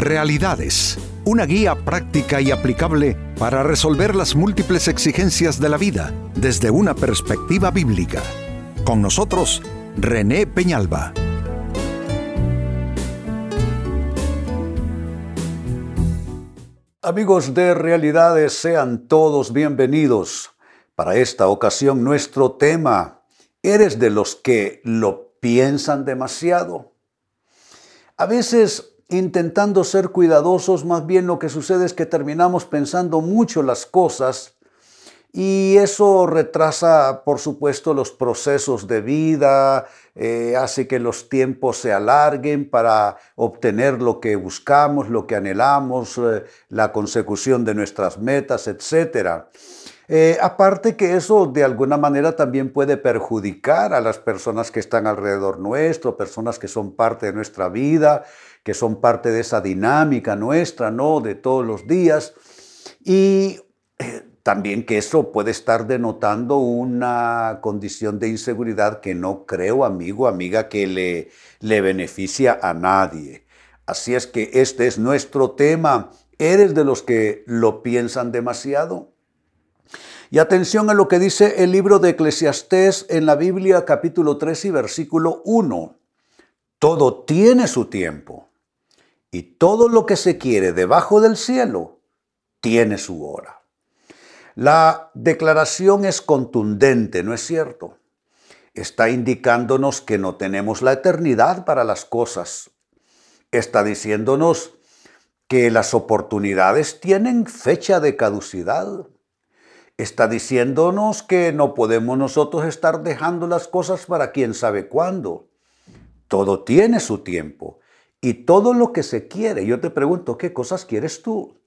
Realidades, una guía práctica y aplicable para resolver las múltiples exigencias de la vida desde una perspectiva bíblica. Con nosotros, René Peñalba. Amigos de Realidades, sean todos bienvenidos. Para esta ocasión nuestro tema, ¿eres de los que lo piensan demasiado? A veces intentando ser cuidadosos, más bien lo que sucede es que terminamos pensando mucho las cosas y eso retrasa, por supuesto, los procesos de vida, eh, hace que los tiempos se alarguen para obtener lo que buscamos, lo que anhelamos, eh, la consecución de nuestras metas, etc. Eh, aparte que eso de alguna manera también puede perjudicar a las personas que están alrededor nuestro, personas que son parte de nuestra vida, que son parte de esa dinámica nuestra, ¿no? De todos los días. Y también que eso puede estar denotando una condición de inseguridad que no creo, amigo, amiga, que le, le beneficia a nadie. Así es que este es nuestro tema. ¿Eres de los que lo piensan demasiado? Y atención a lo que dice el libro de Eclesiastés en la Biblia capítulo 3 y versículo 1. Todo tiene su tiempo y todo lo que se quiere debajo del cielo tiene su hora. La declaración es contundente, ¿no es cierto? Está indicándonos que no tenemos la eternidad para las cosas. Está diciéndonos que las oportunidades tienen fecha de caducidad. Está diciéndonos que no podemos nosotros estar dejando las cosas para quién sabe cuándo. Todo tiene su tiempo y todo lo que se quiere. Yo te pregunto, ¿qué cosas quieres tú?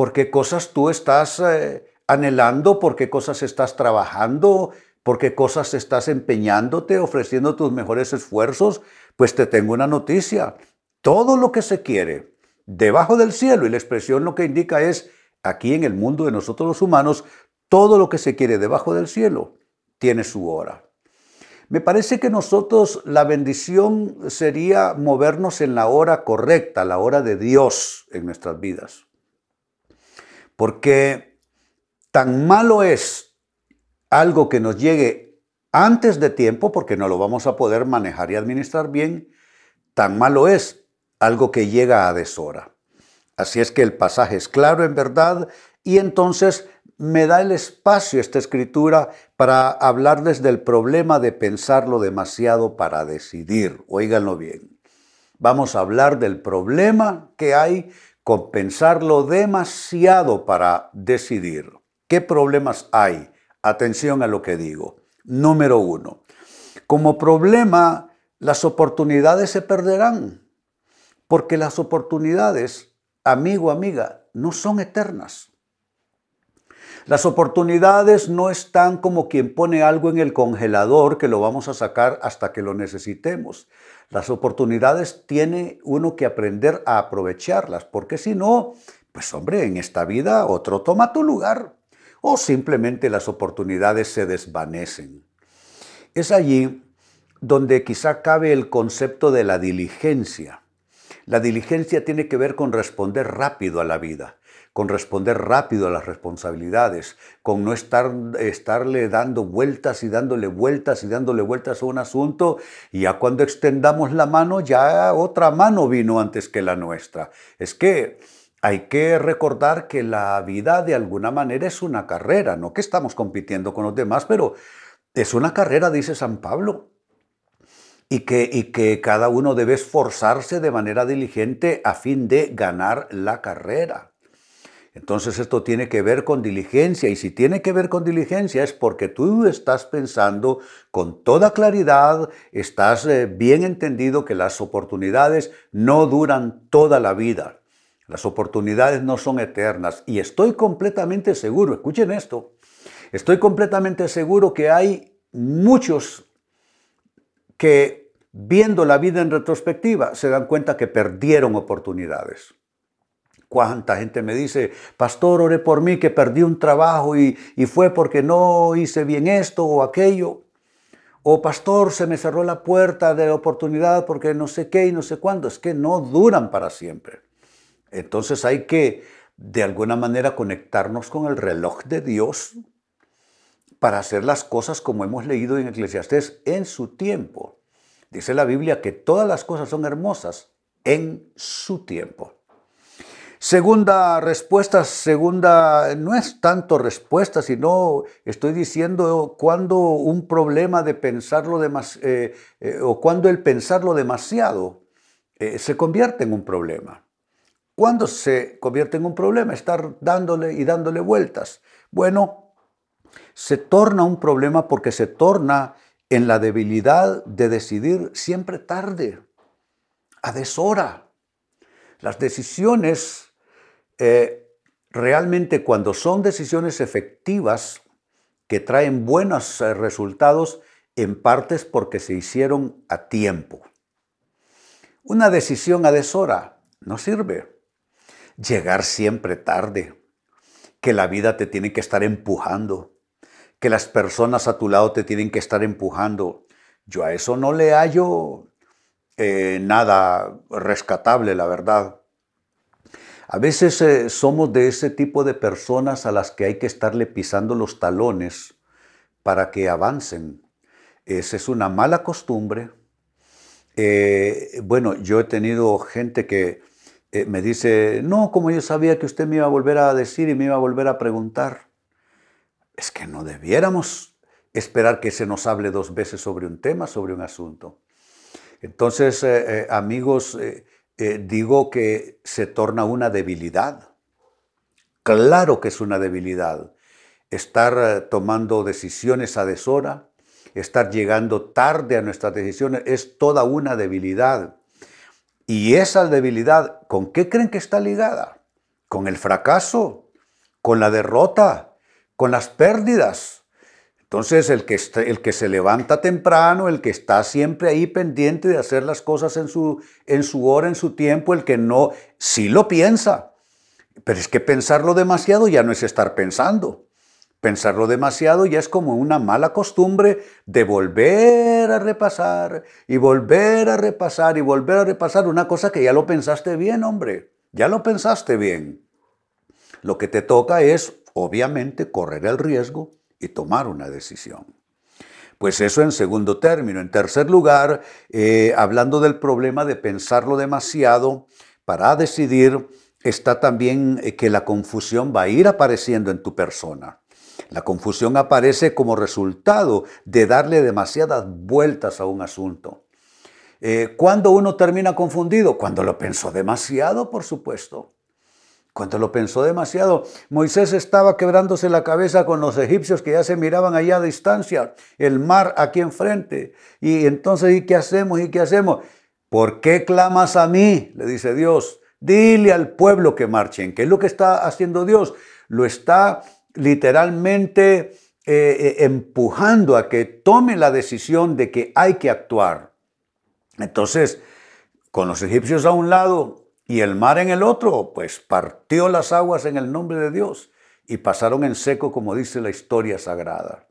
por qué cosas tú estás eh, anhelando, por qué cosas estás trabajando, por qué cosas estás empeñándote, ofreciendo tus mejores esfuerzos, pues te tengo una noticia. Todo lo que se quiere debajo del cielo, y la expresión lo que indica es, aquí en el mundo de nosotros los humanos, todo lo que se quiere debajo del cielo tiene su hora. Me parece que nosotros la bendición sería movernos en la hora correcta, la hora de Dios en nuestras vidas. Porque tan malo es algo que nos llegue antes de tiempo, porque no lo vamos a poder manejar y administrar bien, tan malo es algo que llega a deshora. Así es que el pasaje es claro en verdad y entonces me da el espacio esta escritura para hablarles del problema de pensarlo demasiado para decidir. Óiganlo bien. Vamos a hablar del problema que hay compensarlo demasiado para decidir. ¿Qué problemas hay? Atención a lo que digo. Número uno, como problema, las oportunidades se perderán, porque las oportunidades, amigo, amiga, no son eternas. Las oportunidades no están como quien pone algo en el congelador que lo vamos a sacar hasta que lo necesitemos. Las oportunidades tiene uno que aprender a aprovecharlas, porque si no, pues hombre, en esta vida otro toma tu lugar o simplemente las oportunidades se desvanecen. Es allí donde quizá cabe el concepto de la diligencia. La diligencia tiene que ver con responder rápido a la vida con responder rápido a las responsabilidades, con no estar, estarle dando vueltas y dándole vueltas y dándole vueltas a un asunto y ya cuando extendamos la mano ya otra mano vino antes que la nuestra. Es que hay que recordar que la vida de alguna manera es una carrera, no que estamos compitiendo con los demás, pero es una carrera, dice San Pablo. Y que, y que cada uno debe esforzarse de manera diligente a fin de ganar la carrera. Entonces esto tiene que ver con diligencia y si tiene que ver con diligencia es porque tú estás pensando con toda claridad, estás eh, bien entendido que las oportunidades no duran toda la vida. Las oportunidades no son eternas y estoy completamente seguro, escuchen esto, estoy completamente seguro que hay muchos que viendo la vida en retrospectiva se dan cuenta que perdieron oportunidades. ¿Cuánta gente me dice, pastor, ore por mí que perdí un trabajo y, y fue porque no hice bien esto o aquello? O pastor, se me cerró la puerta de la oportunidad porque no sé qué y no sé cuándo. Es que no duran para siempre. Entonces hay que de alguna manera conectarnos con el reloj de Dios para hacer las cosas como hemos leído en Eclesiastés en su tiempo. Dice la Biblia que todas las cosas son hermosas en su tiempo. Segunda respuesta, segunda, no es tanto respuesta, sino estoy diciendo cuando un problema de pensarlo demasiado, eh, eh, o cuando el pensarlo demasiado eh, se convierte en un problema. ¿Cuándo se convierte en un problema? Estar dándole y dándole vueltas. Bueno, se torna un problema porque se torna en la debilidad de decidir siempre tarde, a deshora. Las decisiones eh, realmente cuando son decisiones efectivas que traen buenos eh, resultados, en partes porque se hicieron a tiempo. Una decisión a deshora no sirve. Llegar siempre tarde, que la vida te tiene que estar empujando, que las personas a tu lado te tienen que estar empujando. Yo a eso no le hallo eh, nada rescatable, la verdad. A veces eh, somos de ese tipo de personas a las que hay que estarle pisando los talones para que avancen. Esa es una mala costumbre. Eh, bueno, yo he tenido gente que me dice, no, como yo sabía que usted me iba a volver a decir y me iba a volver a preguntar. Es que no debiéramos esperar que se nos hable dos veces sobre un tema, sobre un asunto. Entonces, amigos, eh, digo que se torna una debilidad. Claro que es una debilidad. Estar eh, tomando decisiones a deshora, estar llegando tarde a nuestras decisiones, es toda una debilidad. Y esa debilidad, ¿con qué creen que está ligada? Con el fracaso, con la derrota, con las pérdidas. Entonces, el que, el que se levanta temprano, el que está siempre ahí pendiente de hacer las cosas en su, en su hora, en su tiempo, el que no, sí lo piensa. Pero es que pensarlo demasiado ya no es estar pensando. Pensarlo demasiado ya es como una mala costumbre de volver a repasar y volver a repasar y volver a repasar una cosa que ya lo pensaste bien, hombre. Ya lo pensaste bien. Lo que te toca es, obviamente, correr el riesgo y tomar una decisión. Pues eso en segundo término. En tercer lugar, eh, hablando del problema de pensarlo demasiado para decidir, está también eh, que la confusión va a ir apareciendo en tu persona. La confusión aparece como resultado de darle demasiadas vueltas a un asunto. Eh, ¿Cuándo uno termina confundido? Cuando lo pensó demasiado, por supuesto. Cuando lo pensó demasiado, Moisés estaba quebrándose la cabeza con los egipcios que ya se miraban allá a distancia, el mar aquí enfrente. Y entonces, ¿y qué hacemos? ¿Y qué hacemos? ¿Por qué clamas a mí? Le dice Dios. Dile al pueblo que marchen. ¿Qué es lo que está haciendo Dios? Lo está literalmente eh, eh, empujando a que tome la decisión de que hay que actuar. Entonces, con los egipcios a un lado, y el mar en el otro, pues partió las aguas en el nombre de Dios y pasaron en seco, como dice la historia sagrada.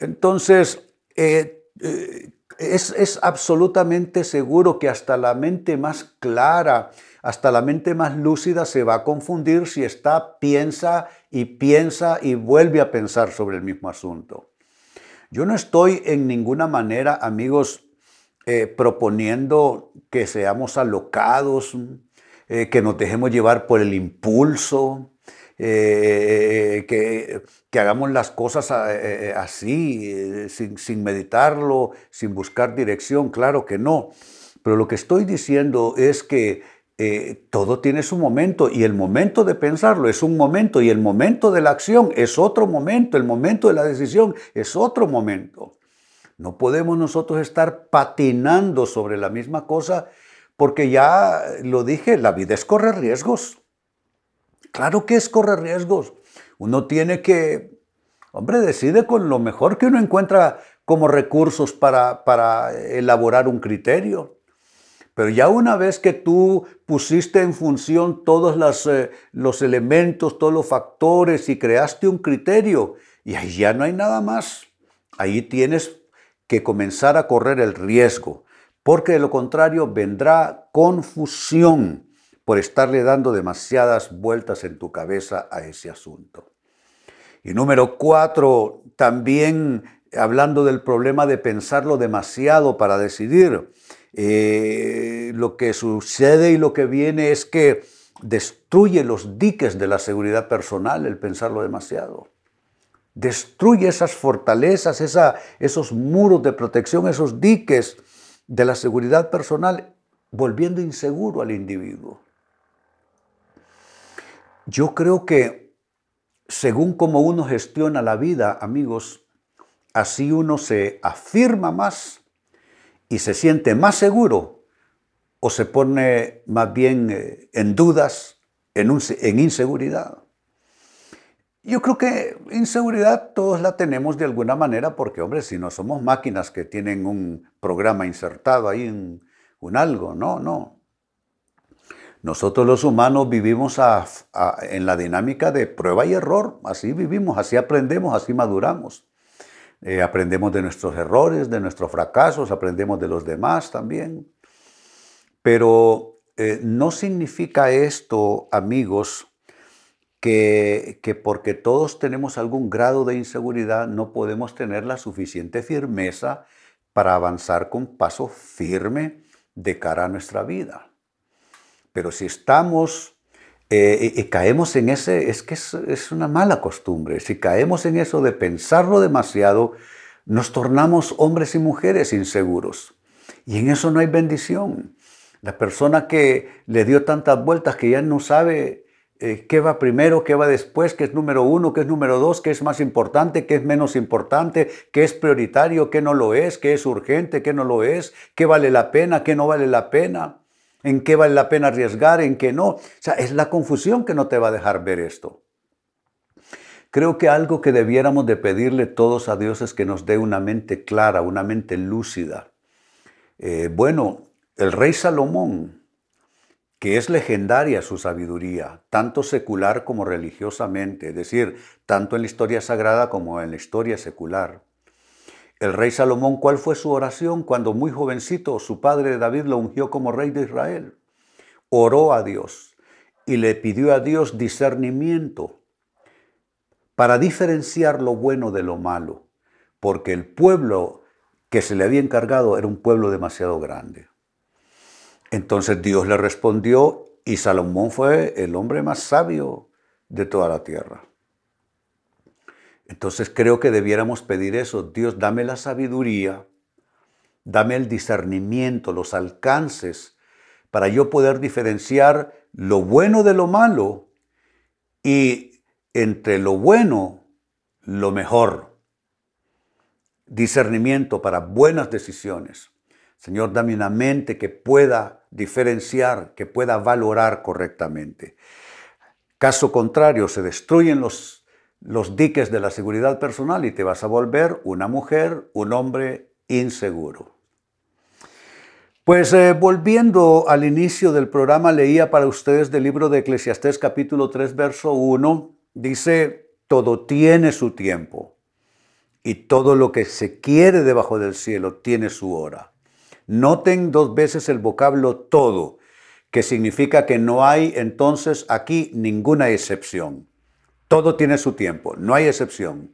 Entonces, eh, eh, es, es, absolutamente seguro que hasta la mente más clara, hasta la mente más lúcida se va a confundir si está, piensa y piensa y vuelve a pensar sobre el mismo asunto. Yo no estoy en ninguna manera, amigos, eh, proponiendo que seamos alocados, eh, que nos dejemos llevar por el impulso, eh, que, hagamos las cosas así, sin, sin, meditarlo, sin buscar dirección, claro que no. Pero lo que estoy diciendo es que todo tiene su momento y el momento de pensarlo es un momento y el momento de la acción es otro momento, el momento de la decisión es otro momento. No podemos nosotros estar patinando sobre la misma cosa porque ya lo dije, la vida es correr riesgos. Claro que es correr riesgos. Uno tiene que, hombre, decide con lo mejor que uno encuentra como recursos para, para elaborar un criterio. Pero ya una vez que tú pusiste en función todos eh, los elementos, todos los factores y creaste un criterio, y ahí ya no hay nada más. Ahí tienes que comenzar a correr el riesgo, porque de lo contrario vendrá confusión por estarle dando demasiadas vueltas en tu cabeza a ese asunto. Y número cuatro, también hablando del problema de pensarlo demasiado para decidir, eh, lo que sucede y lo que viene es que destruye los diques de la seguridad personal el pensarlo demasiado. Destruye esas fortalezas, esos muros de protección, esos diques de la seguridad personal, volviendo inseguro al individuo. Yo creo que según como uno gestiona la vida, amigos, así uno se afirma más y se siente más seguro o se pone más bien eh, en dudas, en, en inseguridad. Yo creo que inseguridad todos la tenemos de alguna manera porque, hombre, si no somos máquinas que tienen un programa insertado ahí, en un algo, no, no. Nosotros los humanos vivimos en la dinámica de prueba y error, así vivimos, así aprendemos, así maduramos. Eh, aprendemos de nuestros errores, de nuestros fracasos, aprendemos de los demás también. Pero eh, no significa esto, amigos, que, porque todos tenemos algún grado de inseguridad no podemos tener la suficiente firmeza para avanzar con paso firme de cara a nuestra vida. Pero si estamos eh, y, caemos en ese, es que es, es, una mala costumbre, si caemos en eso de pensarlo demasiado, nos tornamos hombres y mujeres inseguros. Y en eso no hay bendición. La persona que le dio tantas vueltas que ya no sabe eh, qué va primero, qué va después, qué es número uno, qué es número dos, qué es más importante, qué es menos importante, qué es prioritario, qué no lo es, qué es urgente, qué no lo es, qué vale la pena, qué no vale la pena, en qué vale la pena arriesgar, en qué no. O sea, es la confusión que no te va a dejar ver esto. Creo que algo que debiéramos de pedirle todos a Dios es que nos dé una mente clara, una mente lúcida. Eh, bueno, el rey Salomón, que es legendaria su sabiduría, tanto secular como religiosamente, es decir, tanto en la historia sagrada como en la historia secular. El rey Salomón, ¿cuál fue su oración cuando muy jovencito su padre David lo ungió como rey de Israel? Oró a Dios y le pidió a Dios discernimiento para diferenciar lo bueno de lo malo, porque el pueblo que se le había encargado era un pueblo demasiado grande. Entonces Dios le respondió y Salomón fue el hombre más sabio de toda la tierra. Entonces creo que debiéramos pedir eso. Dios, dame la sabiduría, dame el discernimiento, los alcances, para yo poder diferenciar lo bueno de lo malo y entre lo bueno, lo mejor. Discernimiento para buenas decisiones. Señor, dame una mente que pueda diferenciar, que pueda valorar correctamente. Caso contrario, se destruyen los, diques de la seguridad personal y te vas a volver una mujer, un hombre inseguro. Pues eh, volviendo al inicio del programa, leía para ustedes del libro de Eclesiastés capítulo 3, verso 1, dice, todo tiene su tiempo y todo lo que se quiere debajo del cielo tiene su hora. Noten dos veces el vocablo todo, que significa que no hay entonces aquí ninguna excepción. Todo tiene su tiempo, no hay excepción.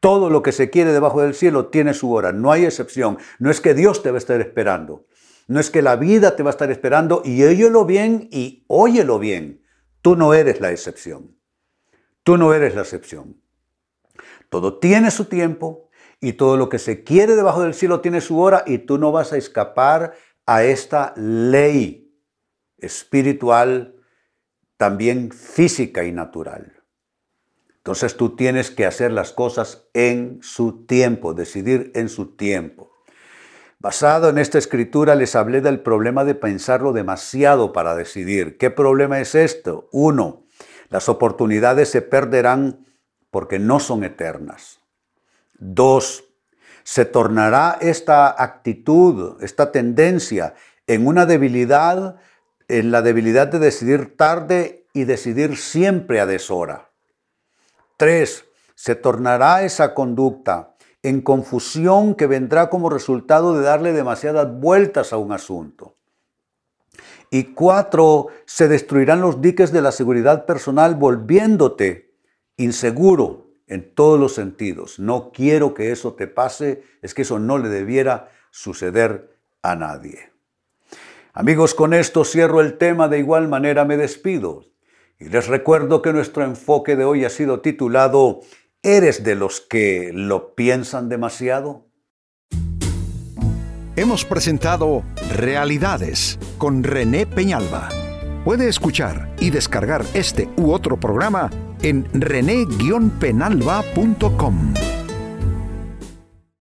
Todo lo que se quiere debajo del cielo tiene su hora, no hay excepción. No es que Dios te va a estar esperando, no es que la vida te va a estar esperando y óyelo bien y óyelo bien. Tú no eres la excepción. Tú no eres la excepción. Todo tiene su tiempo, y todo lo que se quiere debajo del cielo tiene su hora y tú no vas a escapar a esta ley espiritual, también física y natural. Entonces tú tienes que hacer las cosas en su tiempo, decidir en su tiempo. Basado en esta escritura les hablé del problema de pensarlo demasiado para decidir. ¿Qué problema es esto? Uno, las oportunidades se perderán porque no son eternas. Dos, se tornará esta actitud, esta tendencia en una debilidad, en la debilidad de decidir tarde y decidir siempre a deshora. Tres, se tornará esa conducta en confusión que vendrá como resultado de darle demasiadas vueltas a un asunto. Y cuatro, se destruirán los diques de la seguridad personal volviéndote inseguro en todos los sentidos. No quiero que eso te pase, es que eso no le debiera suceder a nadie. Amigos, con esto cierro el tema, de igual manera me despido. Y les recuerdo que nuestro enfoque de hoy ha sido titulado ¿Eres de los que lo piensan demasiado? Hemos presentado Realidades con René Peñalba. Puede escuchar y descargar este u otro programa en rene-penalba.com.